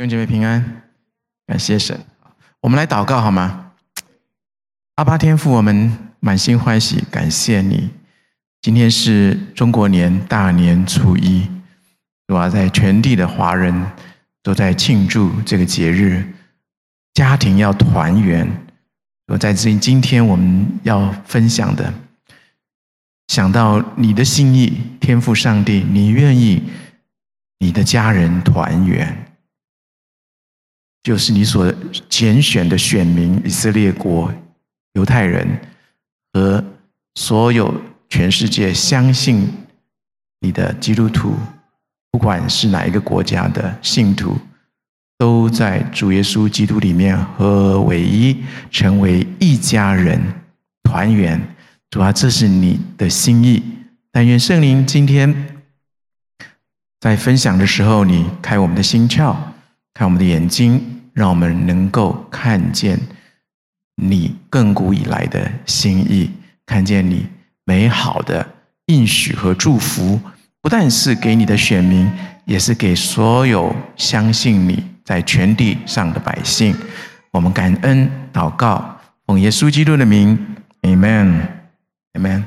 弟兄姐妹平安，感谢神。我们来祷告好吗？阿爸天父，我们满心欢喜，感谢你。今天是中国年大年初一，主啊，在全地的华人都在庆祝这个节日，家庭要团圆。我在今今天我们要分享的，想到你的心意，天父上帝，你愿意你的家人团圆。就是你所拣选的选民以色列国犹太人和所有全世界相信你的基督徒，不管是哪一个国家的信徒，都在主耶稣基督里面合为一，成为一家人，团圆。主啊，这是你的心意。但愿圣灵今天在分享的时候，你开我们的心窍。看我们的眼睛，让我们能够看见你亘古以来的心意，看见你美好的应许和祝福，不但是给你的选民，也是给所有相信你在全地上的百姓。我们感恩祷告，奉耶稣基督的名，Amen，Amen。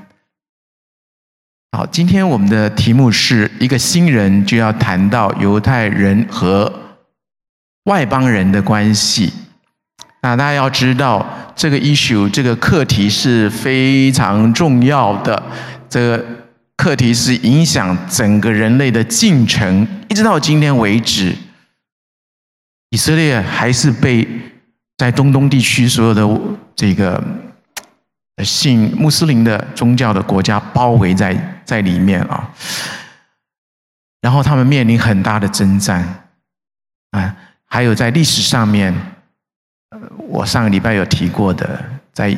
好，今天我们的题目是一个新人就要谈到犹太人和。外邦人的关系，那大家要知道，这个 issue 这个课题是非常重要的。这个课题是影响整个人类的进程，一直到今天为止，以色列还是被在中东地区所有的这个信穆斯林的宗教的国家包围在在里面啊。然后他们面临很大的征战啊。还有在历史上面，我上个礼拜有提过的，在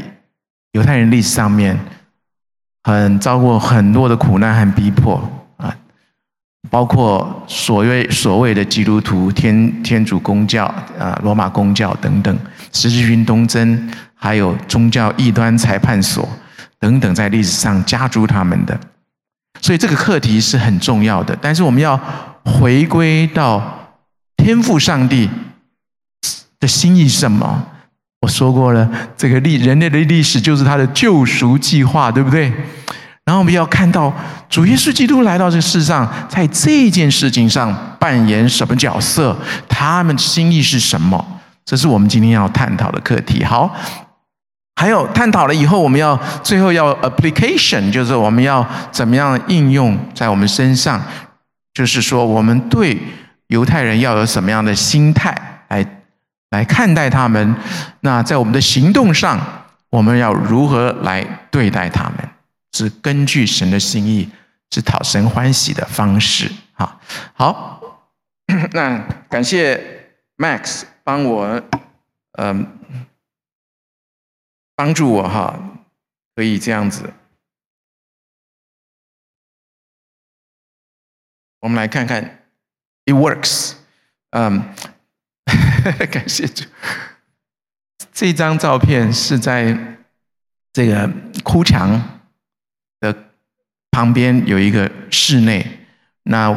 犹太人历史上面，很遭过很多的苦难和逼迫啊，包括所谓所谓的基督徒、天天主公教啊、罗马公教等等，十字军东征，还有宗教异端裁判所等等，在历史上加诸他们的，所以这个课题是很重要的。但是我们要回归到。天赋上帝的心意是什么？我说过了，这个历人类的历史就是他的救赎计划，对不对？然后我们要看到主耶稣基督来到这个世上，在这件事情上扮演什么角色？他们的心意是什么？这是我们今天要探讨的课题。好，还有探讨了以后，我们要最后要 application，就是我们要怎么样应用在我们身上？就是说，我们对。犹太人要有什么样的心态来来看待他们？那在我们的行动上，我们要如何来对待他们？是根据神的心意，是讨神欢喜的方式。好，好，那感谢 Max 帮我，嗯，帮助我哈，可以这样子。我们来看看。It works，嗯，感谢主。这张照片是在这个哭墙的旁边有一个室内，那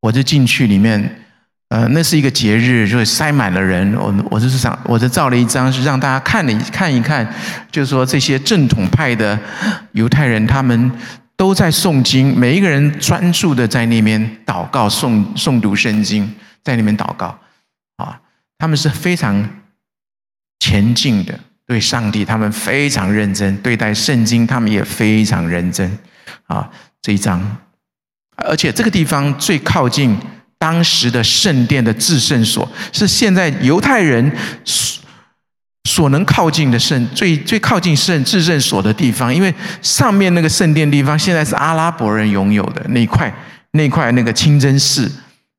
我就进去里面，呃，那是一个节日，就塞满了人。我我就是想，我就照了一张，是让大家看了一看一看，就是说这些正统派的犹太人他们。都在诵经，每一个人专注的在那边祷告、诵诵读圣经，在那边祷告啊。他们是非常前进的，对上帝，他们非常认真对待圣经，他们也非常认真啊。这一张，而且这个地方最靠近当时的圣殿的至圣所，是现在犹太人。所能靠近的圣最最靠近圣至圣所的地方，因为上面那个圣殿地方现在是阿拉伯人拥有的那块那块那个清真寺，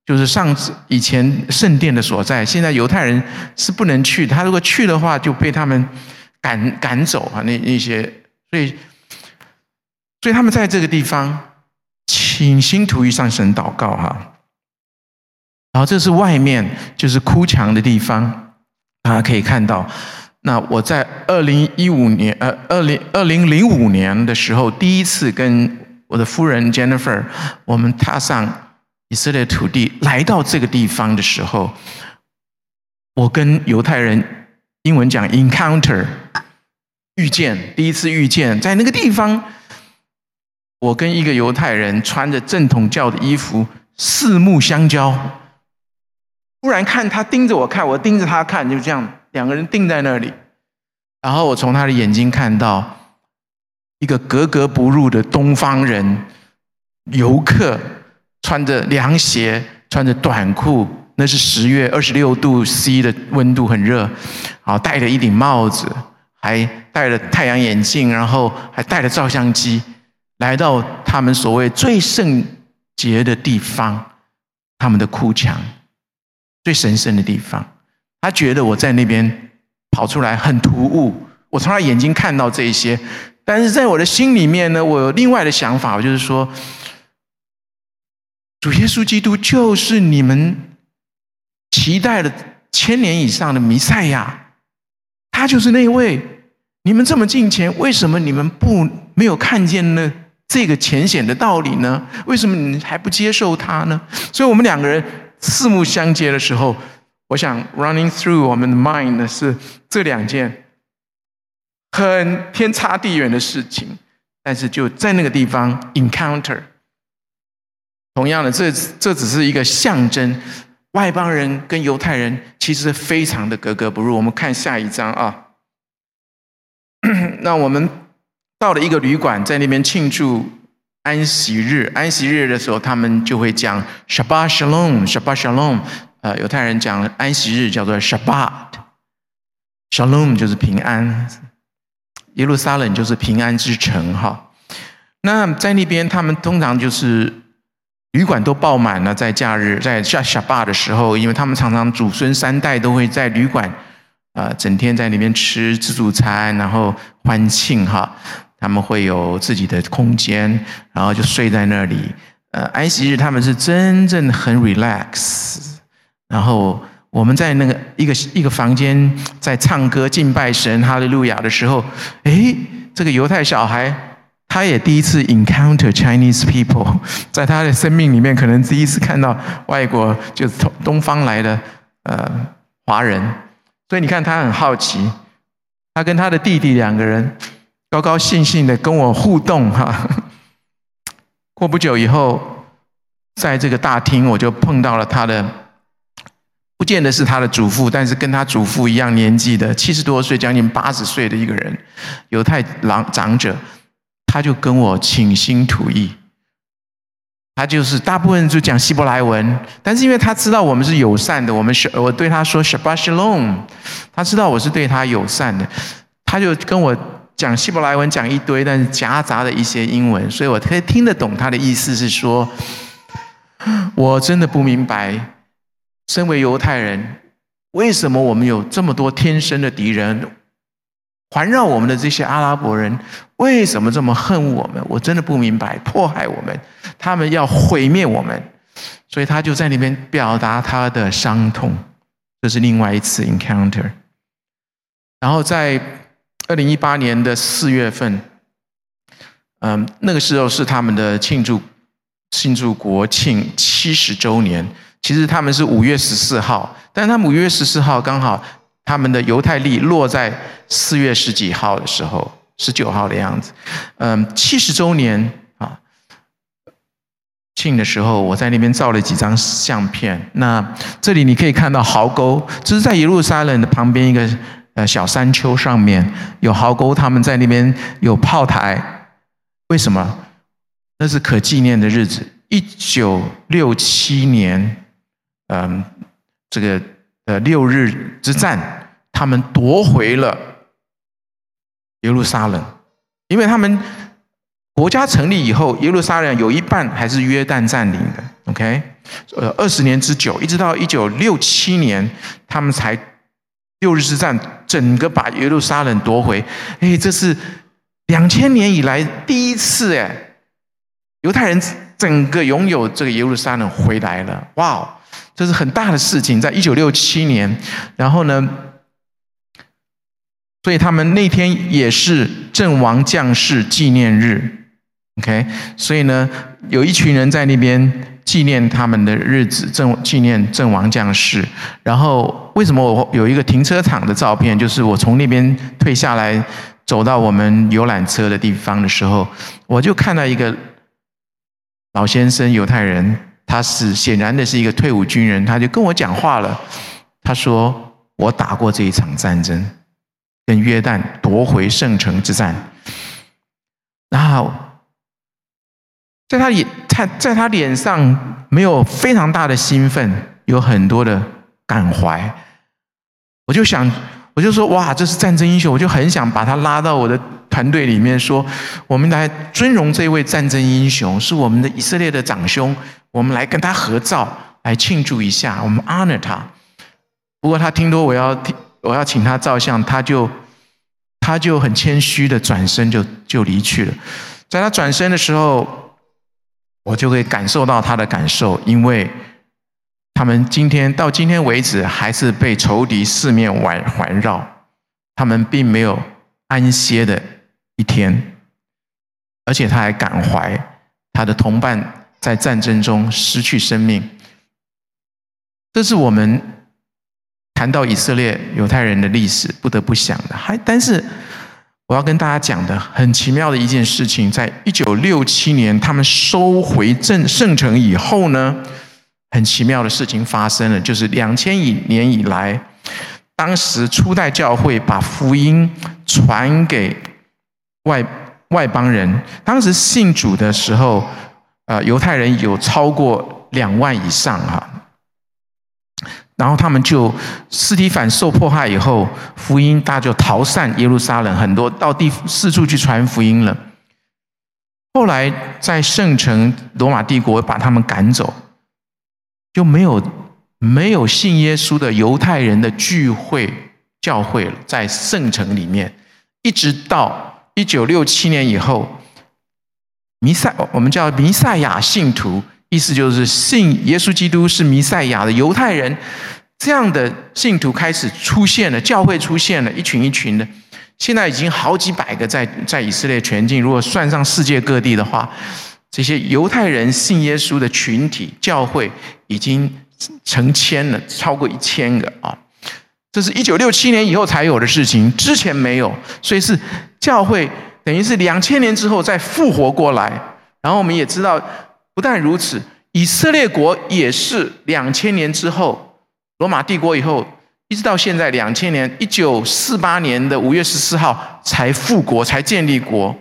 就是上次以前圣殿的所在。现在犹太人是不能去，他如果去的话就被他们赶赶走啊，那那些，所以所以他们在这个地方请心图意上神祷告哈。然后这是外面就是哭墙的地方，大家可以看到。那我在二零一五年，呃，二零二零零五年的时候，第一次跟我的夫人 Jennifer，我们踏上以色列土地，来到这个地方的时候，我跟犹太人英文讲 encounter 遇见，第一次遇见，在那个地方，我跟一个犹太人穿着正统教的衣服，四目相交。突然看他盯着我看，我盯着他看，就这样两个人定在那里。然后我从他的眼睛看到一个格格不入的东方人游客，穿着凉鞋，穿着短裤。那是十月二十六度 C 的温度，很热。好，戴着一顶帽子，还戴着太阳眼镜，然后还带着照相机，来到他们所谓最圣洁的地方，他们的哭墙，最神圣的地方。他觉得我在那边跑出来很突兀，我从他眼睛看到这些，但是在我的心里面呢，我有另外的想法，我就是说，主耶稣基督就是你们。期待了千年以上的弥赛亚，他就是那位。你们这么敬虔，为什么你们不没有看见呢？这个浅显的道理呢？为什么你还不接受他呢？所以，我们两个人四目相接的时候，我想 running through 我们的 mind 的是这两件很天差地远的事情，但是就在那个地方 encounter。同样的，这这只是一个象征。外邦人跟犹太人其实非常的格格不入。我们看下一章啊，那我们到了一个旅馆，在那边庆祝安息日。安息日的时候，他们就会讲 Shabbat Shalom，Shabbat Shalom。呃，犹太人讲安息日叫做 Shabbat，Shalom 就是平安，耶路撒冷就是平安之城哈。那在那边，他们通常就是。旅馆都爆满了，在假日，在下夏巴的时候，因为他们常常祖孙三代都会在旅馆，呃，整天在那边吃自助餐，然后欢庆哈。他们会有自己的空间，然后就睡在那里。呃，安息日他们是真正很 relax。然后我们在那个一个一个房间在唱歌敬拜神哈利路亚的时候，诶，这个犹太小孩。他也第一次 encounter Chinese people，在他的生命里面，可能第一次看到外国，就是东东方来的呃华人，所以你看他很好奇，他跟他的弟弟两个人高高兴兴的跟我互动哈。过不久以后，在这个大厅我就碰到了他的，不见得是他的祖父，但是跟他祖父一样年纪的七十多岁，将近八十岁的一个人，犹太长长者。他就跟我倾心吐意，他就是大部分就讲希伯来文，但是因为他知道我们是友善的，我们是我对他说 Shabbat Shalom，他知道我是对他友善的，他就跟我讲希伯来文讲一堆，但是夹杂的一些英文，所以我可以听得懂他的意思是说，我真的不明白，身为犹太人，为什么我们有这么多天生的敌人？环绕我们的这些阿拉伯人为什么这么恨我们？我真的不明白，迫害我们，他们要毁灭我们，所以他就在那边表达他的伤痛。这是另外一次 encounter。然后在二零一八年的四月份，嗯，那个时候是他们的庆祝庆祝国庆七十周年。其实他们是五月十四号，但他们五月十四号刚好。他们的犹太历落在四月十几号的时候，十九号的样子。嗯，七十周年啊，庆的时候，我在那边照了几张相片。那这里你可以看到壕沟，这是在耶路撒冷的旁边一个呃小山丘上面有壕沟，他们在那边有炮台。为什么？那是可纪念的日子，一九六七年，嗯，这个。呃，六日之战，他们夺回了耶路撒冷，因为他们国家成立以后，耶路撒冷有一半还是约旦占领的。OK，呃，二十年之久，一直到一九六七年，他们才六日之战整个把耶路撒冷夺回。哎，这是两千年以来第一次哎，犹太人整个拥有这个耶路撒冷回来了。哇！这是很大的事情，在一九六七年，然后呢，所以他们那天也是阵亡将士纪念日，OK，所以呢，有一群人在那边纪念他们的日子，阵纪念阵亡将士。然后为什么我有一个停车场的照片？就是我从那边退下来，走到我们游览车的地方的时候，我就看到一个老先生，犹太人，他是显然的是一个退伍军人，他就跟我讲话了。他说：“我打过这一场战争，跟约旦夺回圣城之战。”然后。在他脸，他在他脸上没有非常大的兴奋，有很多的感怀。我就想，我就说，哇，这是战争英雄，我就很想把他拉到我的团队里面，说，我们来尊荣这位战争英雄，是我们的以色列的长兄，我们来跟他合照，来庆祝一下，我们 honor 他。不过他听说我要我要请他照相，他就他就很谦虚的转身就就离去了。在他转身的时候。我就会感受到他的感受，因为他们今天到今天为止还是被仇敌四面环环绕，他们并没有安歇的一天，而且他还感怀他的同伴在战争中失去生命。这是我们谈到以色列犹太人的历史不得不想的，还但是。我要跟大家讲的很奇妙的一件事情，在一九六七年他们收回圣圣城以后呢，很奇妙的事情发生了，就是两千年以来，当时初代教会把福音传给外外邦人，当时信主的时候，呃，犹太人有超过两万以上哈。然后他们就司提反受迫害以后，福音大家就逃散耶路撒冷，很多到地四处去传福音了。后来在圣城罗马帝国把他们赶走，就没有没有信耶稣的犹太人的聚会教会了，在圣城里面，一直到一九六七年以后，弥赛我们叫弥赛亚信徒。意思就是信耶稣基督是弥赛亚的犹太人，这样的信徒开始出现了，教会出现了，一群一群的，现在已经好几百个在在以色列全境，如果算上世界各地的话，这些犹太人信耶稣的群体教会已经成千了，超过一千个啊！这是一九六七年以后才有的事情，之前没有，所以是教会等于是两千年之后再复活过来，然后我们也知道。不但如此，以色列国也是两千年之后，罗马帝国以后，一直到现在两千年，一九四八年的五月十四号才复国，才建立国。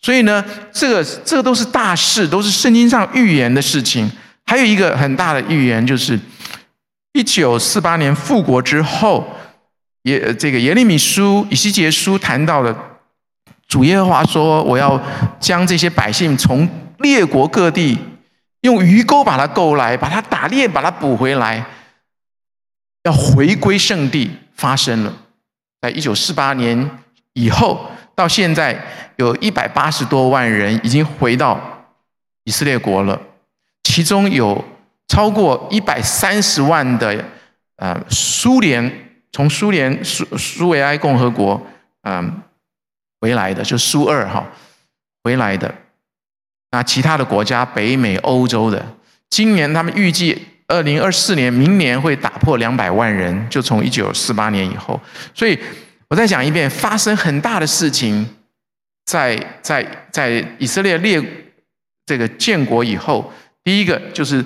所以呢，这个这个都是大事，都是圣经上预言的事情。还有一个很大的预言，就是一九四八年复国之后，耶这个耶利米书、以西结书谈到了主耶和华说：“我要将这些百姓从列国各地。”用鱼钩把它勾来，把它打猎，把它捕回来，要回归圣地，发生了。在一九四八年以后，到现在有一百八十多万人已经回到以色列国了，其中有超过一百三十万的呃苏联从苏联苏苏维埃共和国嗯、回来的，就苏二哈回来的。那其他的国家，北美、欧洲的，今年他们预计二零二四年，明年会打破两百万人，就从一九四八年以后。所以，我再讲一遍，发生很大的事情，在在在以色列列这个建国以后，第一个就是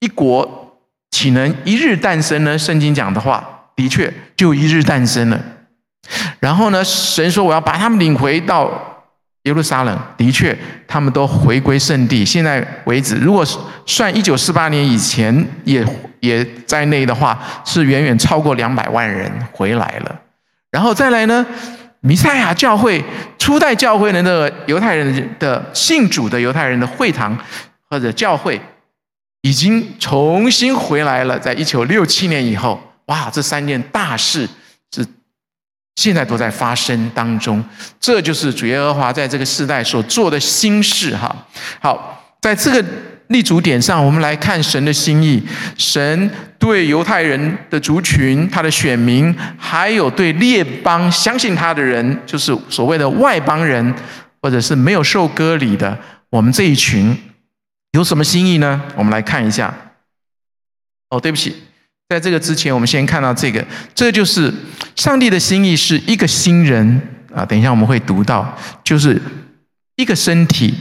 一国岂能一日诞生呢？圣经讲的话，的确就一日诞生了。然后呢，神说我要把他们领回到。耶路撒冷的确，他们都回归圣地。现在为止，如果算一九四八年以前也也在内的话，是远远超过两百万人回来了。然后再来呢，弥赛亚教会初代教会的那个犹太人的信主的犹太人的会堂或者教会，已经重新回来了。在一九六七年以后，哇，这三件大事是。现在都在发生当中，这就是主耶和华在这个世代所做的新事哈。好，在这个立足点上，我们来看神的心意。神对犹太人的族群、他的选民，还有对列邦相信他的人，就是所谓的外邦人，或者是没有受割礼的，我们这一群，有什么心意呢？我们来看一下。哦，对不起，在这个之前，我们先看到这个，这就是上帝的心意，是一个新人啊。等一下我们会读到，就是一个身体。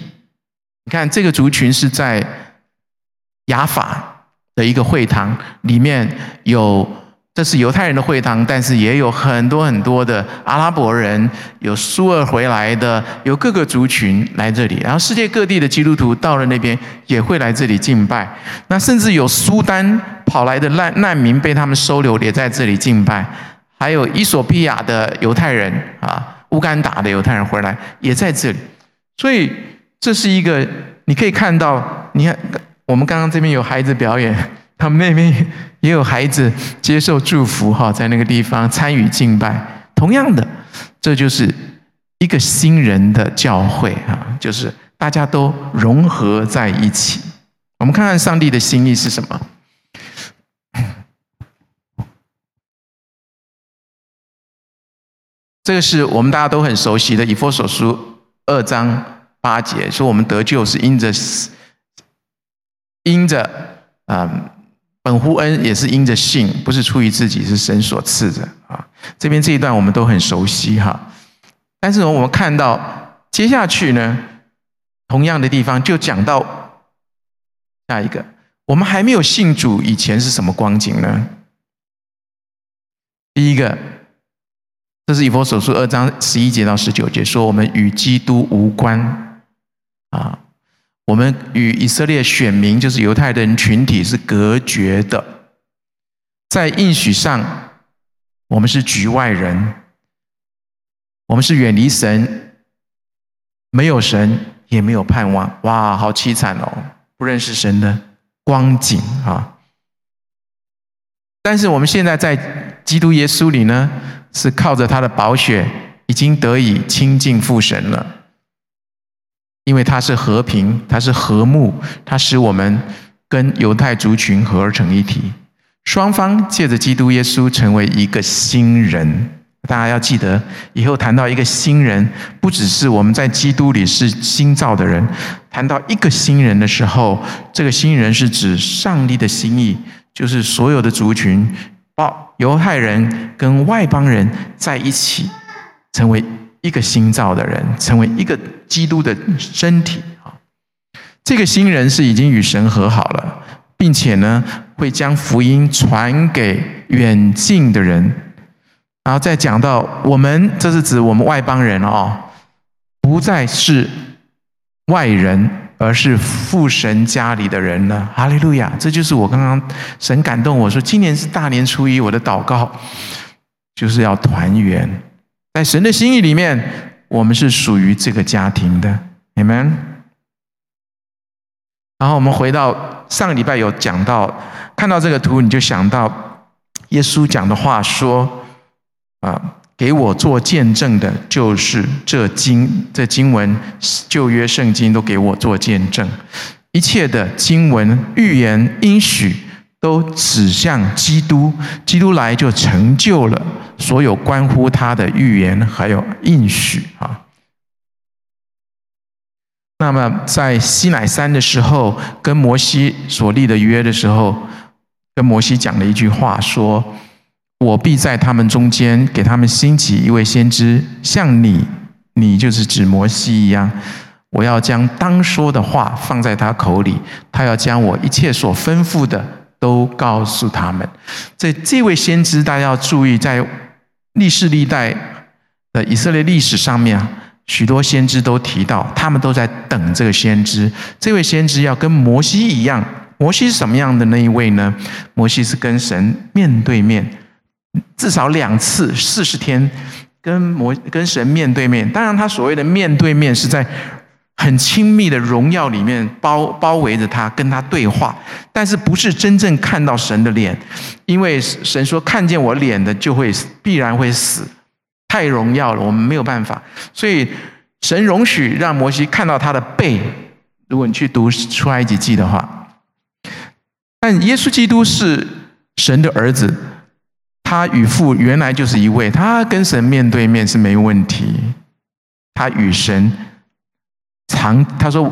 你看这个族群是在雅法的一个会堂里面有。这是犹太人的会堂，但是也有很多很多的阿拉伯人，有苏尔回来的，有各个族群来这里。然后世界各地的基督徒到了那边也会来这里敬拜。那甚至有苏丹跑来的难难民被他们收留，也在这里敬拜。还有伊索比亚的犹太人啊，乌干达的犹太人回来也在这里。所以这是一个你可以看到，你看我们刚刚这边有孩子表演。他们那边也有孩子接受祝福哈，在那个地方参与敬拜。同样的，这就是一个新人的教会啊，就是大家都融合在一起。我们看看上帝的心意是什么？这个是我们大家都很熟悉的《以弗所书》二章八节，说我们得救是因着因着嗯。本乎恩也是因着信，不是出于自己，是神所赐的啊。这边这一段我们都很熟悉哈。但是我们看到接下去呢，同样的地方就讲到下一个，我们还没有信主以前是什么光景呢？第一个，这是以弗所书二章十一节到十九节，说我们与基督无关啊。我们与以色列选民，就是犹太人群体是隔绝的，在应许上，我们是局外人，我们是远离神，没有神，也没有盼望。哇，好凄惨哦！不认识神的光景啊！但是我们现在在基督耶稣里呢，是靠着他的宝血，已经得以亲近父神了。因为它是和平，它是和睦，它使我们跟犹太族群合而成一体。双方借着基督耶稣成为一个新人。大家要记得，以后谈到一个新人，不只是我们在基督里是新造的人。谈到一个新人的时候，这个新人是指上帝的心意，就是所有的族群，包犹太人跟外邦人在一起，成为。一个新造的人，成为一个基督的身体啊！这个新人是已经与神和好了，并且呢，会将福音传给远近的人。然后再讲到我们，这是指我们外邦人哦，不再是外人，而是父神家里的人了。哈利路亚！这就是我刚刚神感动我说，今年是大年初一，我的祷告就是要团圆。在神的心意里面，我们是属于这个家庭的，Amen。然后我们回到上个礼拜有讲到，看到这个图你就想到耶稣讲的话说：“啊，给我做见证的，就是这经这经文旧约圣经都给我做见证，一切的经文预言应许。”都指向基督，基督来就成就了所有关乎他的预言还有应许啊。那么在西乃山的时候，跟摩西所立的约的时候，跟摩西讲了一句话，说：“我必在他们中间给他们兴起一位先知，像你，你就是指摩西一样。我要将当说的话放在他口里，他要将我一切所吩咐的。”都告诉他们，这这位先知，大家要注意，在历世历代的以色列历史上面，许多先知都提到，他们都在等这个先知。这位先知要跟摩西一样，摩西是什么样的那一位呢？摩西是跟神面对面，至少两次，四十天跟摩跟神面对面。当然，他所谓的面对面是在。很亲密的荣耀里面包包围着他，跟他对话，但是不是真正看到神的脸，因为神说看见我脸的就会必然会死，太荣耀了，我们没有办法，所以神容许让摩西看到他的背。如果你去读出埃及记的话，但耶稣基督是神的儿子，他与父原来就是一位，他跟神面对面是没问题，他与神。常他说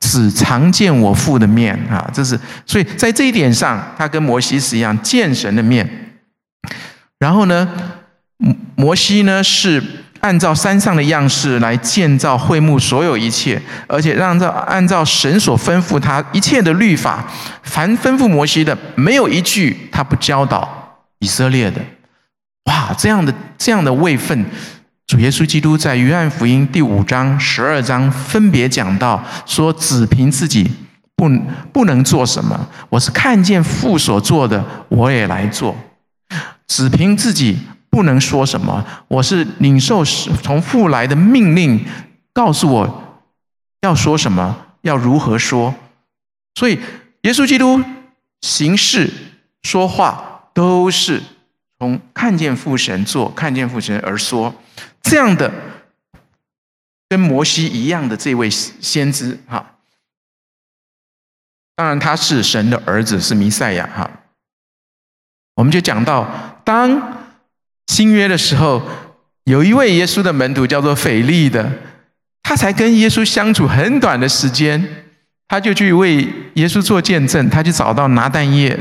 只常见我父的面啊，这是所以在这一点上，他跟摩西是一样见神的面。然后呢，摩西呢是按照山上的样式来建造会幕，所有一切，而且让照按照神所吩咐他一切的律法，凡吩咐摩西的，没有一句他不教导以色列的。哇，这样的这样的位分，主耶稣基督在约翰福音第五章、十二章分别讲到，说只凭自己不不能做什么，我是看见父所做的，我也来做。只凭自己不能说什么，我是领受从父来的命令，告诉我要说什么，要如何说。所以，耶稣基督行事说话都是从看见父神做，看见父神而说。这样的跟摩西一样的这位先知，哈，当然他是神的儿子，是弥赛亚，哈。我们就讲到，当新约的时候，有一位耶稣的门徒叫做腓利的，他才跟耶稣相处很短的时间，他就去为耶稣做见证，他就找到拿但业，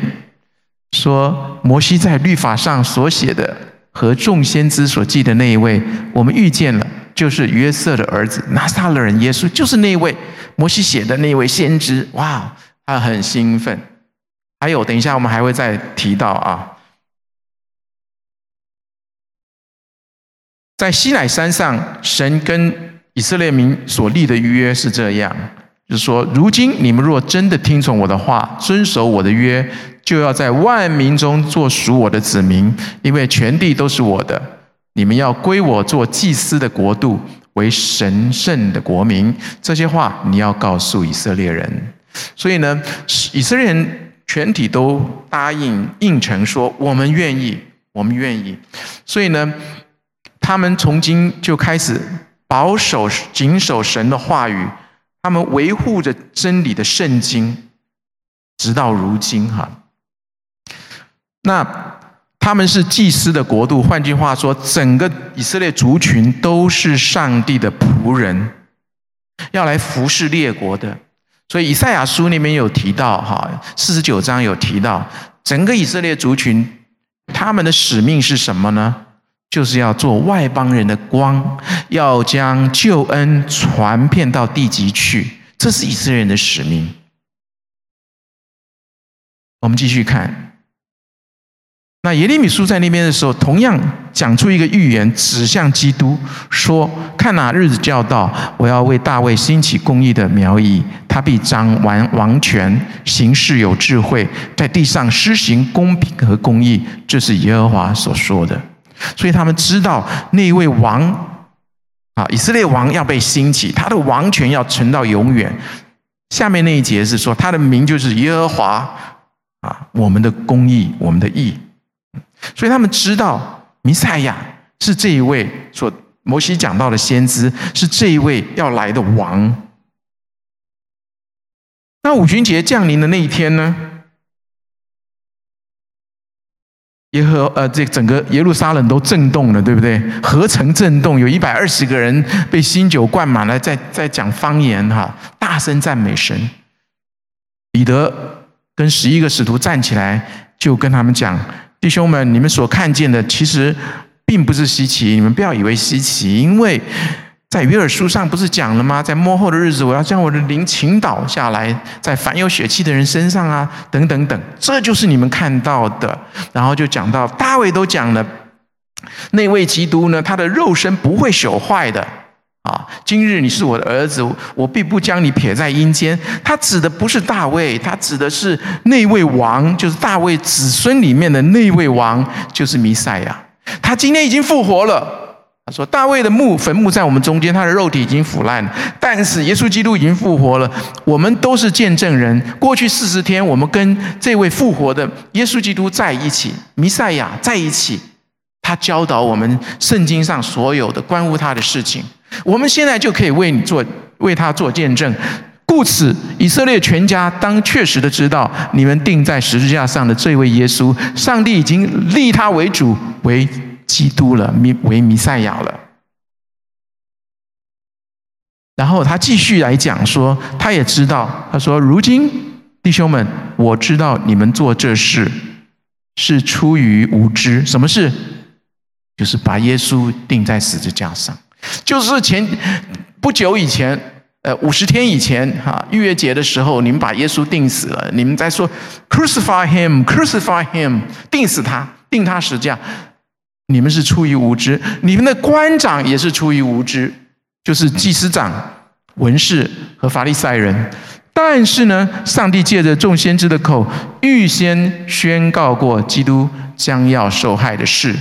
说摩西在律法上所写的和众先知所记的那一位，我们遇见了，就是约瑟的儿子拿撒勒人耶稣，就是那一位摩西写的那一位先知，哇，他很兴奋。还有，等一下我们还会再提到啊，在西乃山上，神跟以色列民所立的约是这样，就是说，如今你们若真的听从我的话，遵守我的约，就要在万民中做属我的子民，因为全地都是我的，你们要归我做祭司的国度，为神圣的国民。这些话你要告诉以色列人。所以呢，以色列人。全体都答应应承说：“我们愿意，我们愿意。”所以呢，他们从今就开始保守、谨守神的话语，他们维护着真理的圣经，直到如今哈。那他们是祭司的国度，换句话说，整个以色列族群都是上帝的仆人，要来服侍列国的。所以以赛亚书里面有提到，哈，四十九章有提到，整个以色列族群，他们的使命是什么呢？就是要做外邦人的光，要将救恩传遍到地极去，这是以色列人的使命。我们继续看。那耶利米书在那边的时候，同样讲出一个预言，指向基督，说：“看哪，日子就要到，我要为大卫兴起公义的苗裔，他必掌完王权，行事有智慧，在地上施行公平和公义。”这是耶和华所说的。所以他们知道那位王啊，以色列王要被兴起，他的王权要存到永远。下面那一节是说，他的名就是耶和华啊，我们的公义，我们的义。所以他们知道弥赛亚是这一位所摩西讲到的先知，是这一位要来的王。那五旬节降临的那一天呢？耶和呃，这整个耶路撒冷都震动了，对不对？何曾震动？有一百二十个人被新酒灌满了，在在讲方言哈，大声赞美神。彼得跟十一个使徒站起来，就跟他们讲。弟兄们，你们所看见的其实并不是稀奇，你们不要以为稀奇，因为在约尔书上不是讲了吗？在末后的日子，我要将我的灵倾倒下来，在凡有血气的人身上啊，等等等，这就是你们看到的。然后就讲到大卫都讲了，那位基督呢，他的肉身不会朽坏的。啊！今日你是我的儿子，我必不将你撇在阴间。他指的不是大卫，他指的是那位王，就是大卫子孙里面的那位王，就是弥赛亚。他今天已经复活了。他说：“大卫的墓坟墓在我们中间，他的肉体已经腐烂了，但是耶稣基督已经复活了。我们都是见证人。过去四十天，我们跟这位复活的耶稣基督在一起，弥赛亚在一起。他教导我们圣经上所有的关乎他的事情。”我们现在就可以为你做，为他做见证。故此，以色列全家当确实的知道，你们钉在十字架上的这位耶稣，上帝已经立他为主，为基督了，弥为弥赛亚了。然后他继续来讲说，他也知道，他说：“如今弟兄们，我知道你们做这事是出于无知。什么事？就是把耶稣钉在十字架上。就是前不久以前，呃，五十天以前，哈，逾越节的时候，你们把耶稣钉死了。你们在说 ‘crucify him’，‘crucify him’，钉死他，钉他十字架。你们是出于无知，你们的官长也是出于无知。”就是祭司长、文士和法利赛人，但是呢，上帝借着众先知的口，预先宣告过基督将要受害的事，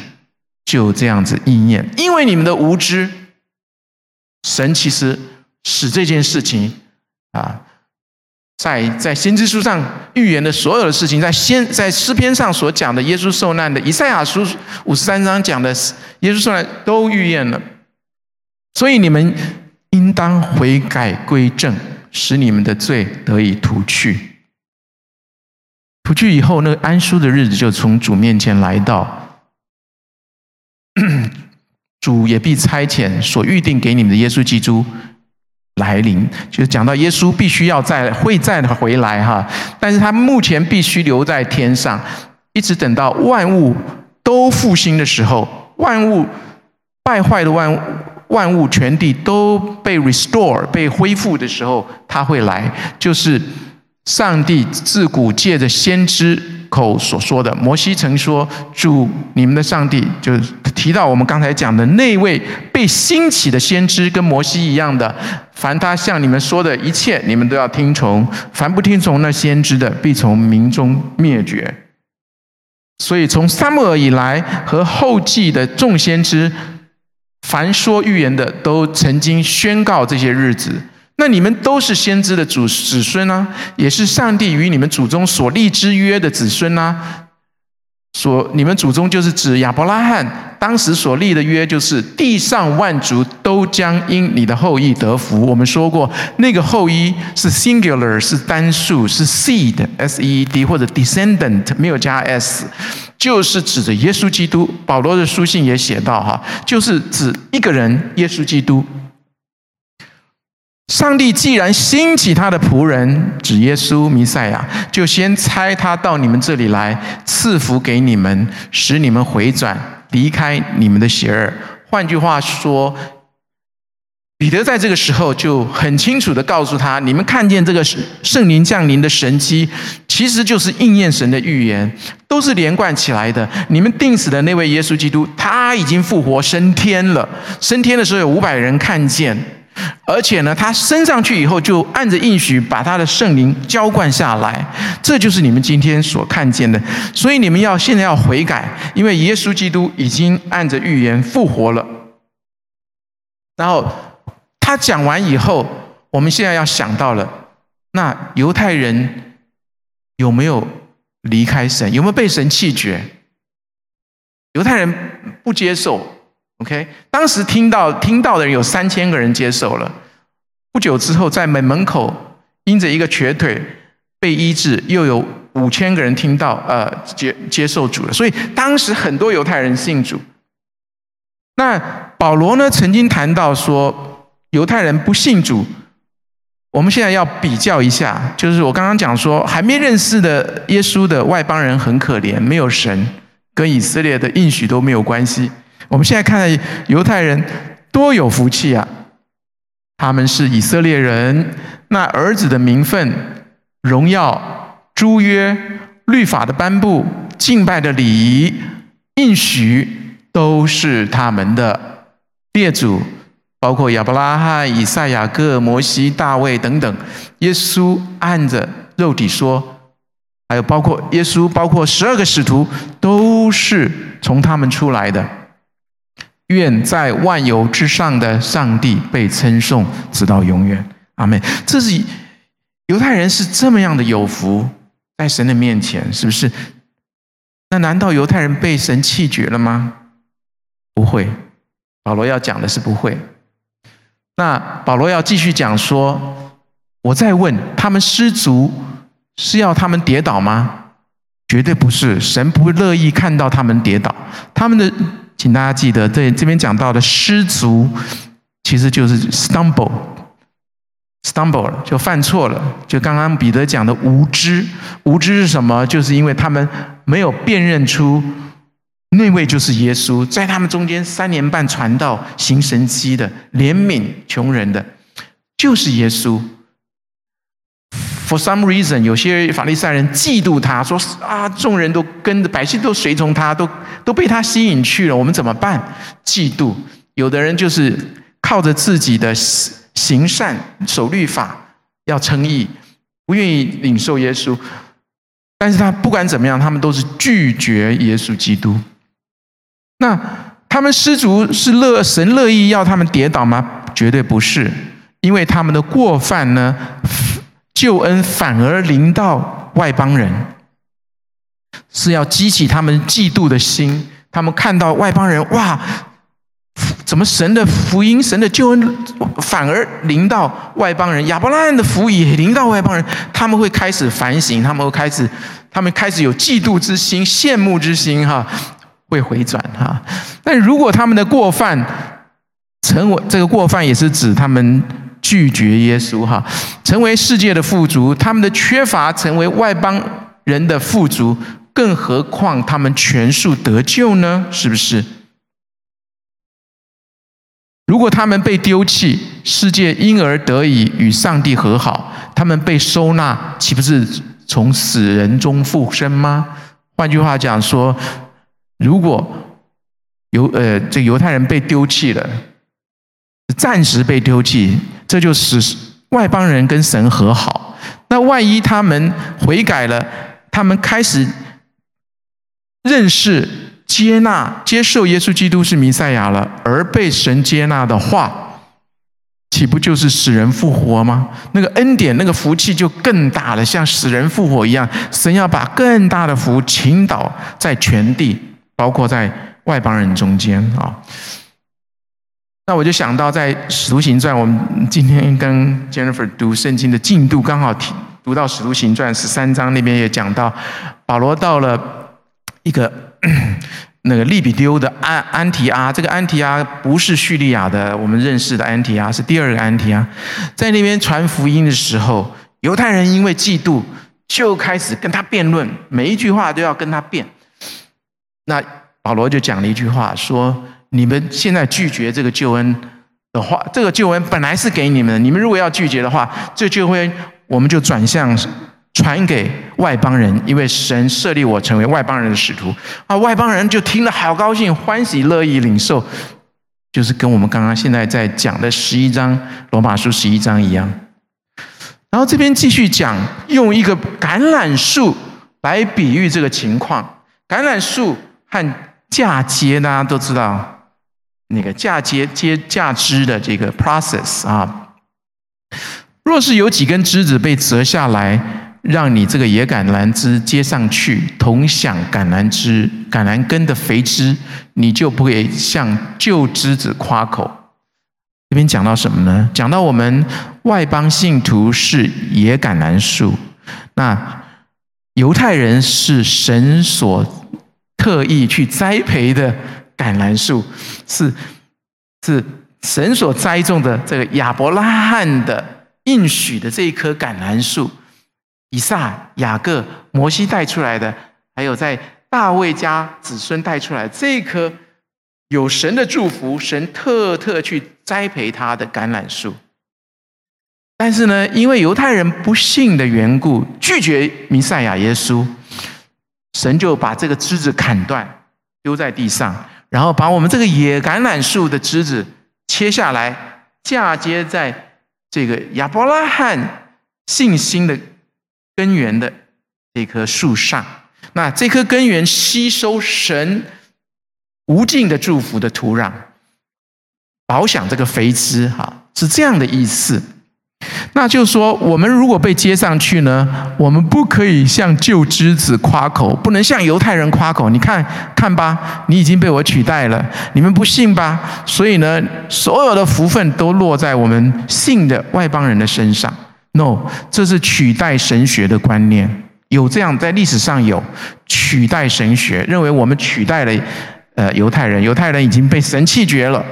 就这样子应验。因为你们的无知，神其实使这件事情啊，在在先知书上预言的所有的事情，在先在诗篇上所讲的耶稣受难的，以赛亚书五十三章讲的耶稣受难都预言了。所以你们应当悔改归正，使你们的罪得以除去。除去以后，那个安舒的日子就从主面前来到，主也必差遣所预定给你们的耶稣基督来临。就是讲到耶稣必须要再会再回来哈，但是他目前必须留在天上，一直等到万物都复兴的时候，万物败坏的万物。万物全地都被 restore 被恢复的时候，他会来，就是上帝自古借着先知口所说的。摩西曾说：“主你们的上帝，就提到我们刚才讲的那位被兴起的先知，跟摩西一样的。凡他向你们说的一切，你们都要听从；凡不听从那先知的，必从民中灭绝。”所以从撒母耳以来和后继的众先知。凡说预言的都曾经宣告这些日子，那你们都是先知的祖子孙啊，也是上帝与你们祖宗所立之约的子孙啊。所你们祖宗就是指亚伯拉罕，当时所立的约就是地上万族都将因你的后裔得福。我们说过，那个后裔是 singular，是单数，是 seed，s e e d 或者 descendant，没有加 s，就是指着耶稣基督。保罗的书信也写到哈，就是指一个人，耶稣基督。上帝既然兴起他的仆人，指耶稣弥赛亚，就先差他到你们这里来，赐福给你们，使你们回转，离开你们的邪恶。换句话说，彼得在这个时候就很清楚地告诉他：你们看见这个圣灵降临的神迹，其实就是应验神的预言，都是连贯起来的。你们钉死的那位耶稣基督，他已经复活升天了。升天的时候，有五百人看见。而且呢，他升上去以后，就按着应许把他的圣灵浇灌下来，这就是你们今天所看见的。所以你们要现在要悔改，因为耶稣基督已经按着预言复活了。然后他讲完以后，我们现在要想到了，那犹太人有没有离开神？有没有被神弃绝？犹太人不接受。OK，当时听到听到的人有三千个人接受了。不久之后，在门门口因着一个瘸腿被医治，又有五千个人听到，呃，接接受主了。所以当时很多犹太人信主。那保罗呢，曾经谈到说，犹太人不信主。我们现在要比较一下，就是我刚刚讲说，还没认识的耶稣的外邦人很可怜，没有神，跟以色列的应许都没有关系。我们现在看犹太人多有福气啊！他们是以色列人，那儿子的名分、荣耀、诸约、律法的颁布、敬拜的礼仪、应许，都是他们的列祖，包括亚伯拉罕、以赛亚、各、摩西、大卫等等。耶稣按着肉体说，还有包括耶稣，包括十二个使徒，都是从他们出来的。愿在万有之上的上帝被称颂，直到永远。阿门。这是犹太人是这么样的有福，在神的面前，是不是？那难道犹太人被神弃绝了吗？不会。保罗要讲的是不会。那保罗要继续讲说，我再问他们失足是要他们跌倒吗？绝对不是。神不乐意看到他们跌倒，他们的。请大家记得，对这边讲到的失足，其实就是 stumble，stumble 了，就犯错了。就刚刚彼得讲的无知，无知是什么？就是因为他们没有辨认出那位就是耶稣，在他们中间三年半传道行神迹的，怜悯穷人的，就是耶稣。For some reason，有些法利赛人嫉妒他，说啊，众人都跟着，百姓都随从他，都都被他吸引去了，我们怎么办？嫉妒。有的人就是靠着自己的行善、守律法，要称义，不愿意领受耶稣。但是他不管怎么样，他们都是拒绝耶稣基督。那他们失足是乐神乐意要他们跌倒吗？绝对不是，因为他们的过犯呢？救恩反而临到外邦人，是要激起他们嫉妒的心。他们看到外邦人，哇，怎么神的福音、神的救恩反而临到外邦人？亚伯拉罕的福也临到外邦人，他们会开始反省，他们会开始，他们开始有嫉妒之心、羡慕之心，哈，会回转哈。但如果他们的过犯成为这个过犯，也是指他们。拒绝耶稣，哈，成为世界的富足，他们的缺乏成为外邦人的富足，更何况他们全数得救呢？是不是？如果他们被丢弃，世界因而得以与上帝和好，他们被收纳，岂不是从死人中复生吗？换句话讲说，如果犹呃这犹太人被丢弃了，暂时被丢弃。这就使外邦人跟神和好。那万一他们悔改了，他们开始认识、接纳、接受耶稣基督是弥赛亚了，而被神接纳的话，岂不就是使人复活吗？那个恩典、那个福气就更大了，像使人复活一样。神要把更大的福倾倒在全地，包括在外邦人中间啊。那我就想到，在《使徒行传》，我们今天跟 Jennifer 读圣经的进度刚好读到《使徒行传》十三章那边也讲到，保罗到了一个 那个利比丢的安安提阿，这个安提阿不是叙利亚的我们认识的安提阿，是第二个安提阿，在那边传福音的时候，犹太人因为嫉妒，就开始跟他辩论，每一句话都要跟他辩。那保罗就讲了一句话说。你们现在拒绝这个救恩的话，这个救恩本来是给你们的。你们如果要拒绝的话，这救恩我们就转向传给外邦人，因为神设立我成为外邦人的使徒啊。外邦人就听了好高兴，欢喜乐意领受，就是跟我们刚刚现在在讲的十一章罗马书十一章一样。然后这边继续讲，用一个橄榄树来比喻这个情况。橄榄树和嫁接，大家都知道。那个嫁接接嫁枝的这个 process 啊，若是有几根枝子被折下来，让你这个野橄榄枝接上去，同享橄榄枝橄榄根的肥枝，你就不会向旧枝子夸口。这边讲到什么呢？讲到我们外邦信徒是野橄榄树，那犹太人是神所特意去栽培的。橄榄树是是神所栽种的，这个亚伯拉罕的应许的这一棵橄榄树，以撒、雅各、摩西带出来的，还有在大卫家子孙带出来这一棵有神的祝福，神特特去栽培他的橄榄树。但是呢，因为犹太人不信的缘故，拒绝弥赛亚耶稣，神就把这个枝子砍断，丢在地上。然后把我们这个野橄榄树的枝子切下来，嫁接在这个亚伯拉罕信心的根源的这棵树上。那这棵根源吸收神无尽的祝福的土壤，保享这个肥枝，哈，是这样的意思。那就说，我们如果被接上去呢，我们不可以向旧枝子夸口，不能向犹太人夸口。你看看吧，你已经被我取代了，你们不信吧？所以呢，所有的福分都落在我们信的外邦人的身上。No，这是取代神学的观念，有这样在历史上有取代神学，认为我们取代了呃犹太人，犹太人已经被神弃绝了。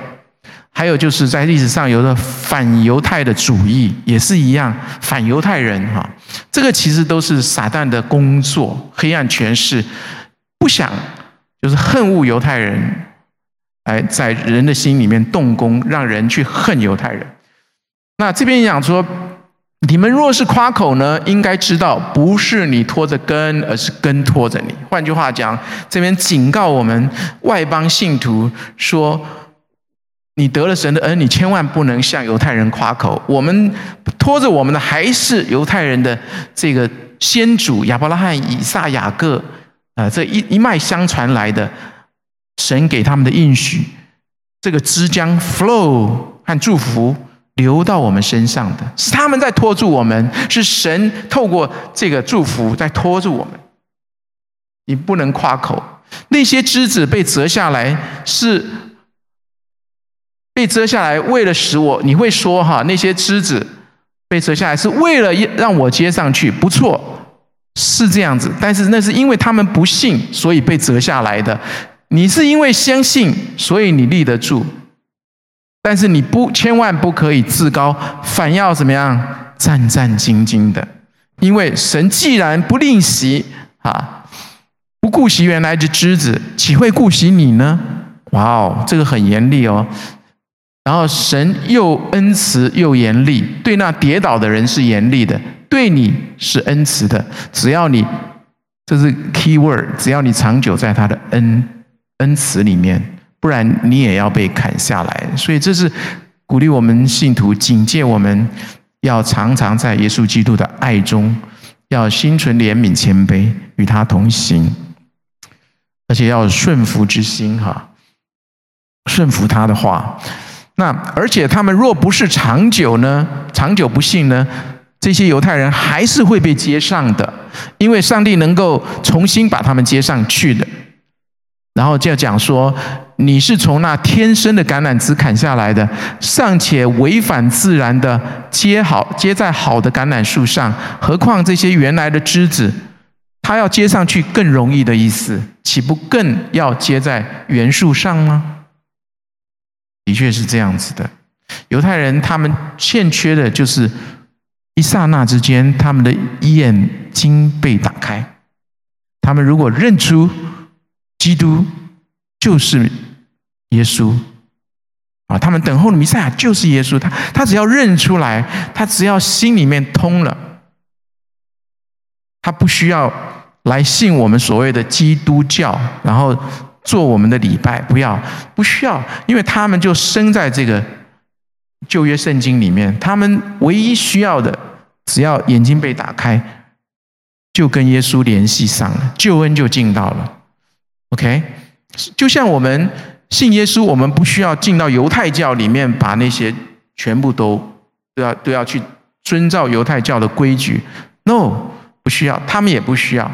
还有就是在历史上有的反犹太的主义也是一样，反犹太人哈，这个其实都是撒旦的工作，黑暗权势不想就是恨恶犹太人，哎，在人的心里面动工，让人去恨犹太人。那这边讲说，你们若是夸口呢，应该知道不是你拖着根，而是根拖着你。换句话讲，这边警告我们外邦信徒说。你得了神的恩，你千万不能向犹太人夸口。我们拖着我们的还是犹太人的这个先祖亚伯拉罕、以撒、雅各，啊，这一一脉相传来的神给他们的应许，这个汁将 flow 和祝福流到我们身上的，是他们在拖住我们，是神透过这个祝福在拖住我们。你不能夸口，那些枝子被折下来是。被折下来，为了使我，你会说哈，那些枝子被折下来是为了让我接上去，不错，是这样子。但是那是因为他们不信，所以被折下来的。你是因为相信，所以你立得住。但是你不，千万不可以自高，反要怎么样？战战兢兢的。因为神既然不吝惜啊，不顾惜原来的枝子，岂会顾惜你呢？哇哦，这个很严厉哦。然后神又恩慈又严厉，对那跌倒的人是严厉的，对你是恩慈的。只要你，这是 key word，只要你长久在他的恩恩慈里面，不然你也要被砍下来。所以这是鼓励我们信徒，警戒我们要常常在耶稣基督的爱中，要心存怜悯谦卑，与他同行，而且要顺服之心哈，顺服他的话。那而且他们若不是长久呢，长久不信呢，这些犹太人还是会被接上的，因为上帝能够重新把他们接上去的。然后就要讲说，你是从那天生的橄榄枝砍下来的，尚且违反自然的接好接在好的橄榄树上，何况这些原来的枝子，他要接上去更容易的意思，岂不更要接在原树上吗？的确是这样子的，犹太人他们欠缺的就是一刹那之间，他们的眼睛被打开。他们如果认出基督就是耶稣啊，他们等候的弥赛亚就是耶稣，他他只要认出来，他只要心里面通了，他不需要来信我们所谓的基督教，然后。做我们的礼拜，不要，不需要，因为他们就生在这个旧约圣经里面，他们唯一需要的，只要眼睛被打开，就跟耶稣联系上了，救恩就进到了。OK，就像我们信耶稣，我们不需要进到犹太教里面，把那些全部都都要都要去遵照犹太教的规矩。No，不需要，他们也不需要。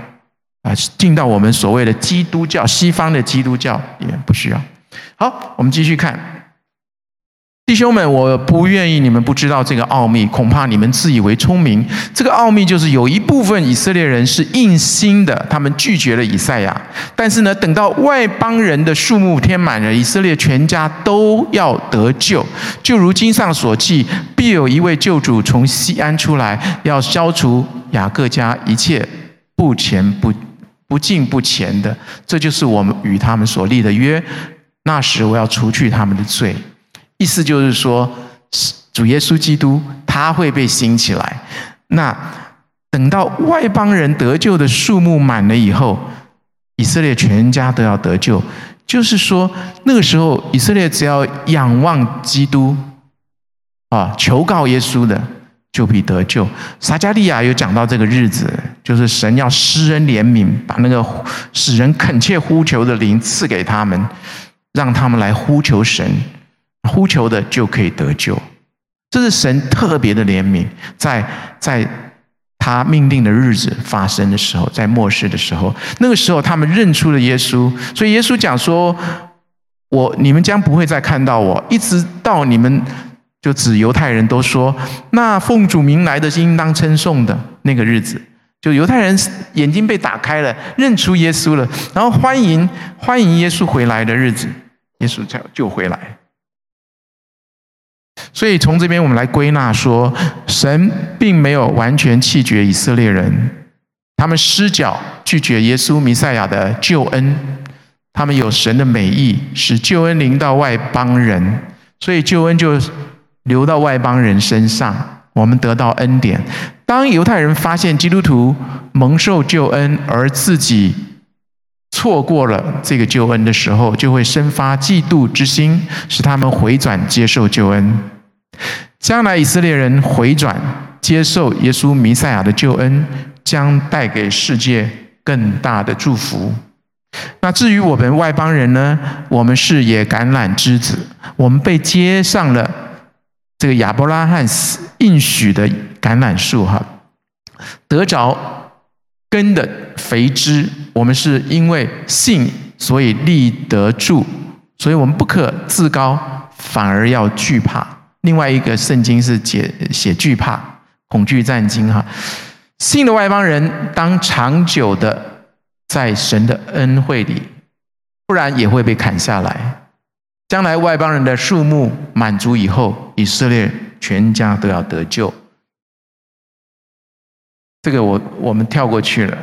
啊，进到我们所谓的基督教，西方的基督教也不需要。好，我们继续看，弟兄们，我不愿意你们不知道这个奥秘，恐怕你们自以为聪明。这个奥秘就是有一部分以色列人是硬心的，他们拒绝了以赛亚。但是呢，等到外邦人的数目填满了，以色列全家都要得救。就如经上所记，必有一位救主从西安出来，要消除雅各家一切不前不。不敬不前的，这就是我们与他们所立的约。那时我要除去他们的罪，意思就是说，主耶稣基督他会被兴起来。那等到外邦人得救的数目满了以后，以色列全家都要得救。就是说，那个时候以色列只要仰望基督，啊，求告耶稣的。就必得救。撒迦利亚有讲到这个日子，就是神要施恩怜悯，把那个使人恳切呼求的灵赐给他们，让他们来呼求神，呼求的就可以得救。这是神特别的怜悯，在在他命令的日子发生的时候，在末世的时候，那个时候他们认出了耶稣，所以耶稣讲说：“我你们将不会再看到我，一直到你们。”就指犹太人都说，那奉主名来的是应当称颂的那个日子，就犹太人眼睛被打开了，认出耶稣了，然后欢迎欢迎耶稣回来的日子，耶稣才就回来。所以从这边我们来归纳说，神并没有完全弃绝以色列人，他们失脚拒绝耶稣弥赛亚的救恩，他们有神的美意，使救恩临到外邦人，所以救恩就流到外邦人身上，我们得到恩典。当犹太人发现基督徒蒙受救恩，而自己错过了这个救恩的时候，就会生发嫉妒之心，使他们回转接受救恩。将来以色列人回转接受耶稣弥赛亚的救恩，将带给世界更大的祝福。那至于我们外邦人呢？我们是野橄榄枝子，我们被接上了这个亚伯拉罕应许的。橄榄树哈，得着根的肥枝，我们是因为信，所以立得住，所以我们不可自高，反而要惧怕。另外一个圣经是写写惧怕、恐惧战经哈。信的外邦人当长久的在神的恩惠里，不然也会被砍下来。将来外邦人的数目满足以后，以色列全家都要得救。这个我我们跳过去了。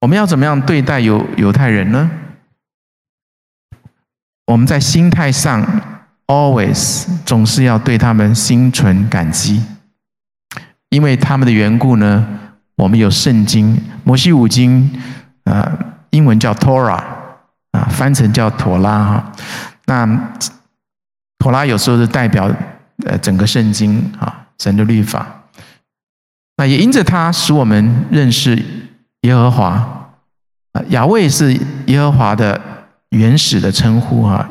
我们要怎么样对待犹犹太人呢？我们在心态上，always 总是要对他们心存感激，因为他们的缘故呢，我们有圣经，摩西五经，呃，英文叫 Torah。啊，翻成叫妥拉哈，那妥拉有时候是代表呃整个圣经啊，神的律法。那也因着它，使我们认识耶和华啊，雅卫是耶和华的原始的称呼啊，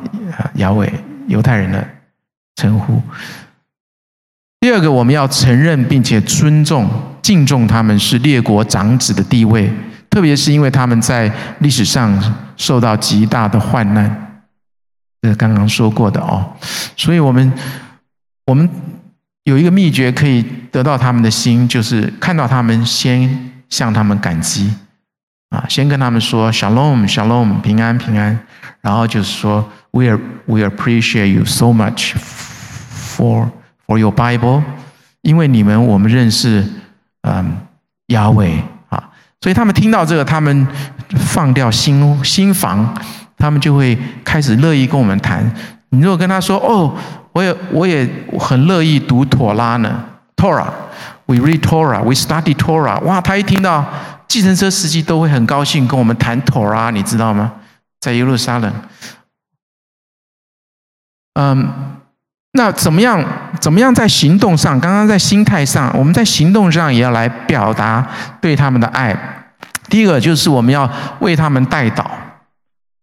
雅卫犹太人的称呼。第二个，我们要承认并且尊重、敬重他们是列国长子的地位。特别是因为他们在历史上受到极大的患难，这是刚刚说过的哦，所以我们我们有一个秘诀可以得到他们的心，就是看到他们先向他们感激啊，先跟他们说 Shalom Shalom 平安平安，然后就是说 We are we appreciate you so much for for your Bible，因为你们我们认识嗯雅伟。所以他们听到这个，他们放掉心心防，他们就会开始乐意跟我们谈。你如果跟他说：“哦，我也我也很乐意读妥拉呢，Torah We read Torah，we study Torah。”哇，他一听到，计程车司机都会很高兴跟我们谈 Torah，，你知道吗？在耶路撒冷，嗯。那怎么样？怎么样在行动上？刚刚在心态上，我们在行动上也要来表达对他们的爱。第一个就是我们要为他们代祷。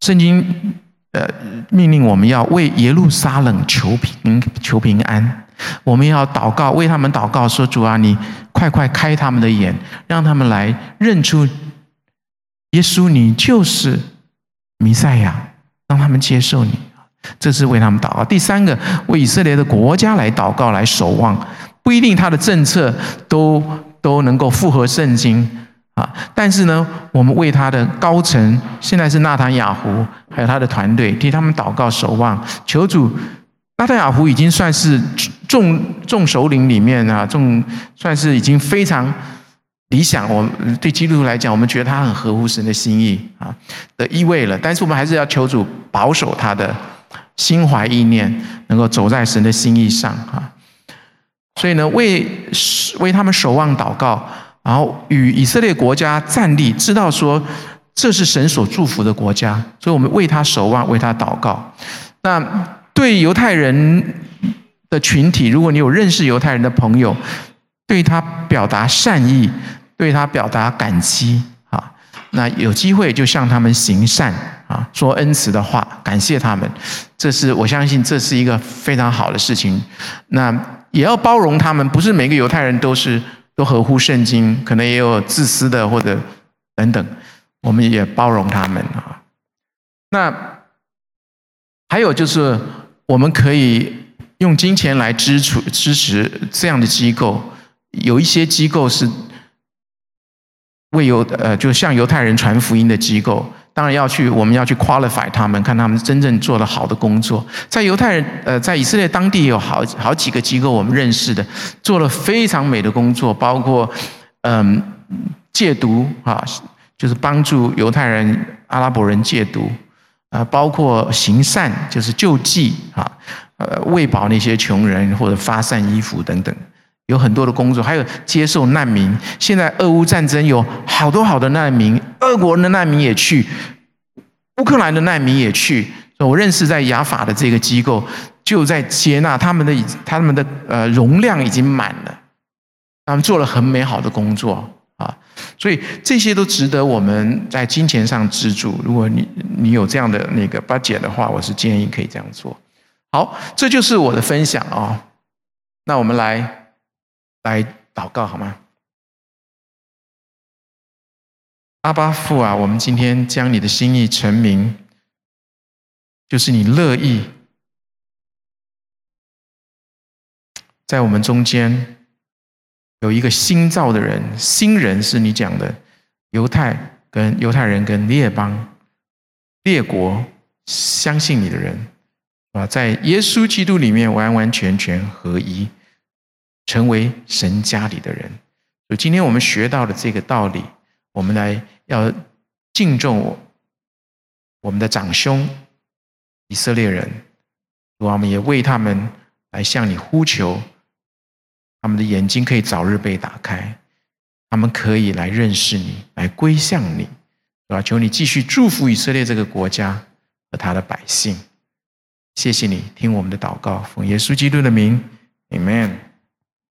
圣经呃命令我们要为耶路撒冷求平求平安。我们要祷告，为他们祷告，说主啊，你快快开他们的眼，让他们来认出耶稣，你就是弥赛亚，让他们接受你。这是为他们祷告。第三个，为以色列的国家来祷告，来守望。不一定他的政策都都能够符合圣经啊，但是呢，我们为他的高层，现在是纳坦雅胡，还有他的团队，替他们祷告守望，求主。纳特雅胡已经算是众众首领里面啊，众算是已经非常理想。我对基督徒来讲，我们觉得他很合乎神的心意啊的意味了。但是我们还是要求主保守他的。心怀意念，能够走在神的心意上啊，所以呢，为为他们守望祷告，然后与以色列国家站立，知道说这是神所祝福的国家，所以我们为他守望，为他祷告。那对犹太人的群体，如果你有认识犹太人的朋友，对他表达善意，对他表达感激啊。那有机会就向他们行善啊，说恩慈的话，感谢他们，这是我相信这是一个非常好的事情。那也要包容他们，不是每个犹太人都是都合乎圣经，可能也有自私的或者等等，我们也包容他们啊。那还有就是，我们可以用金钱来支持支持这样的机构，有一些机构是。为犹呃，就向犹太人传福音的机构，当然要去，我们要去 qualify 他们，看他们真正做了好的工作。在犹太人呃，在以色列当地有好好几个机构，我们认识的，做了非常美的工作，包括嗯、戒毒啊，就是帮助犹太人、阿拉伯人戒毒啊，包括行善，就是救济啊，呃，喂饱那些穷人或者发散衣服等等。有很多的工作，还有接受难民。现在俄乌战争有好多好的难民，俄国人的难民也去，乌克兰的难民也去。我认识在雅法的这个机构，就在接纳他们的，他们的呃容量已经满了，他们做了很美好的工作。所以这些都值得我们在金钱上资助。如果你你有这样的那个 budget 的话，我是建议可以这样做。好，这就是我的分享啊。那我们来。来祷告好吗？阿巴父啊，我们今天将你的心意成明，就是你乐意在我们中间有一个新造的人，新人是你讲的犹太跟犹太人跟列邦列国相信你的人啊，在耶稣基督里面完完全全合一。成为神家里的人，所以今天我们学到的这个道理，我们来要敬重我我们的长兄以色列人，我们也为他们来向你呼求，他们的眼睛可以早日被打开，他们可以来认识你，来归向你，是吧？求你继续祝福以色列这个国家和他的百姓。谢谢你听我们的祷告，奉耶稣基督的名，Amen。